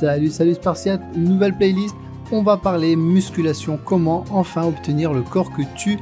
Salut, salut Spartiate, nouvelle playlist. On va parler musculation, comment enfin obtenir le corps que tu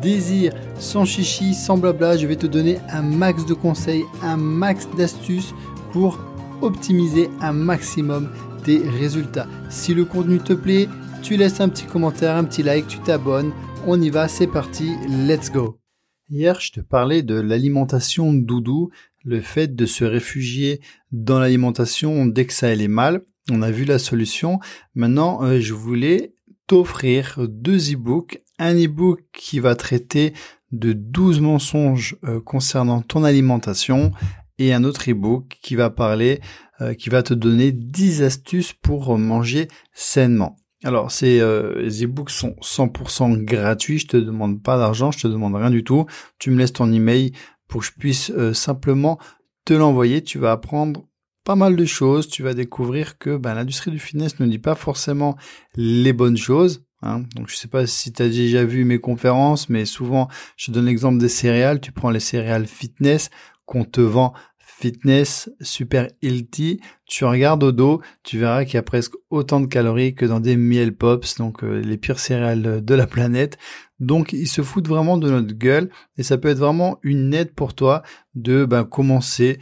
désires. Sans chichi, sans blabla, je vais te donner un max de conseils, un max d'astuces pour optimiser un maximum tes résultats. Si le contenu te plaît, tu laisses un petit commentaire, un petit like, tu t'abonnes. On y va, c'est parti, let's go. Hier, je te parlais de l'alimentation doudou, le fait de se réfugier dans l'alimentation dès que ça allait mal. On a vu la solution. Maintenant, euh, je voulais t'offrir deux e-books. Un e-book qui va traiter de 12 mensonges euh, concernant ton alimentation et un autre e-book qui va parler, euh, qui va te donner 10 astuces pour manger sainement. Alors, ces e-books sont 100% gratuits. Je te demande pas d'argent, je te demande rien du tout. Tu me laisses ton email pour que je puisse simplement te l'envoyer. Tu vas apprendre pas mal de choses. Tu vas découvrir que ben, l'industrie du fitness ne dit pas forcément les bonnes choses. Hein. Donc je sais pas si tu as déjà vu mes conférences, mais souvent je donne l'exemple des céréales. Tu prends les céréales fitness qu'on te vend fitness super healthy, tu regardes au dos, tu verras qu'il y a presque autant de calories que dans des miel pops, donc euh, les pires céréales de la planète. Donc ils se foutent vraiment de notre gueule et ça peut être vraiment une aide pour toi de ben, commencer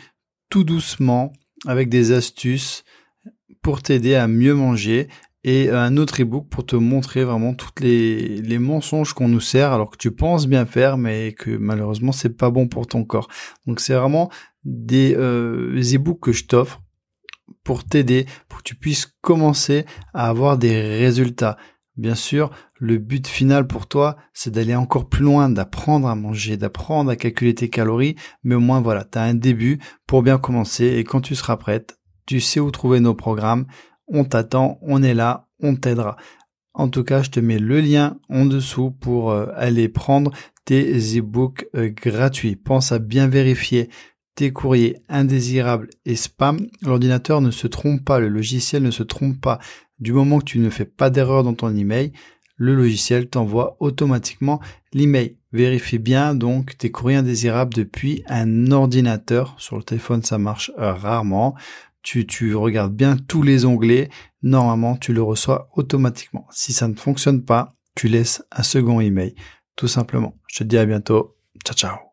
tout doucement avec des astuces pour t'aider à mieux manger et un autre ebook pour te montrer vraiment toutes les, les mensonges qu'on nous sert alors que tu penses bien faire mais que malheureusement c'est pas bon pour ton corps. Donc c'est vraiment des euh, ebooks que je t'offre pour t'aider, pour que tu puisses commencer à avoir des résultats. Bien sûr, le but final pour toi, c'est d'aller encore plus loin, d'apprendre à manger, d'apprendre à calculer tes calories, mais au moins voilà, tu as un début pour bien commencer et quand tu seras prête, tu sais où trouver nos programmes, on t'attend, on est là, on t'aidera. En tout cas, je te mets le lien en dessous pour euh, aller prendre tes e-books euh, gratuits. Pense à bien vérifier tes courriers indésirables et spam. L'ordinateur ne se trompe pas, le logiciel ne se trompe pas. Du moment que tu ne fais pas d'erreur dans ton email, le logiciel t'envoie automatiquement l'email. Vérifie bien donc tes courriers indésirables depuis un ordinateur. Sur le téléphone, ça marche euh, rarement. Tu, tu regardes bien tous les onglets. Normalement, tu le reçois automatiquement. Si ça ne fonctionne pas, tu laisses un second email. Tout simplement. Je te dis à bientôt. Ciao, ciao.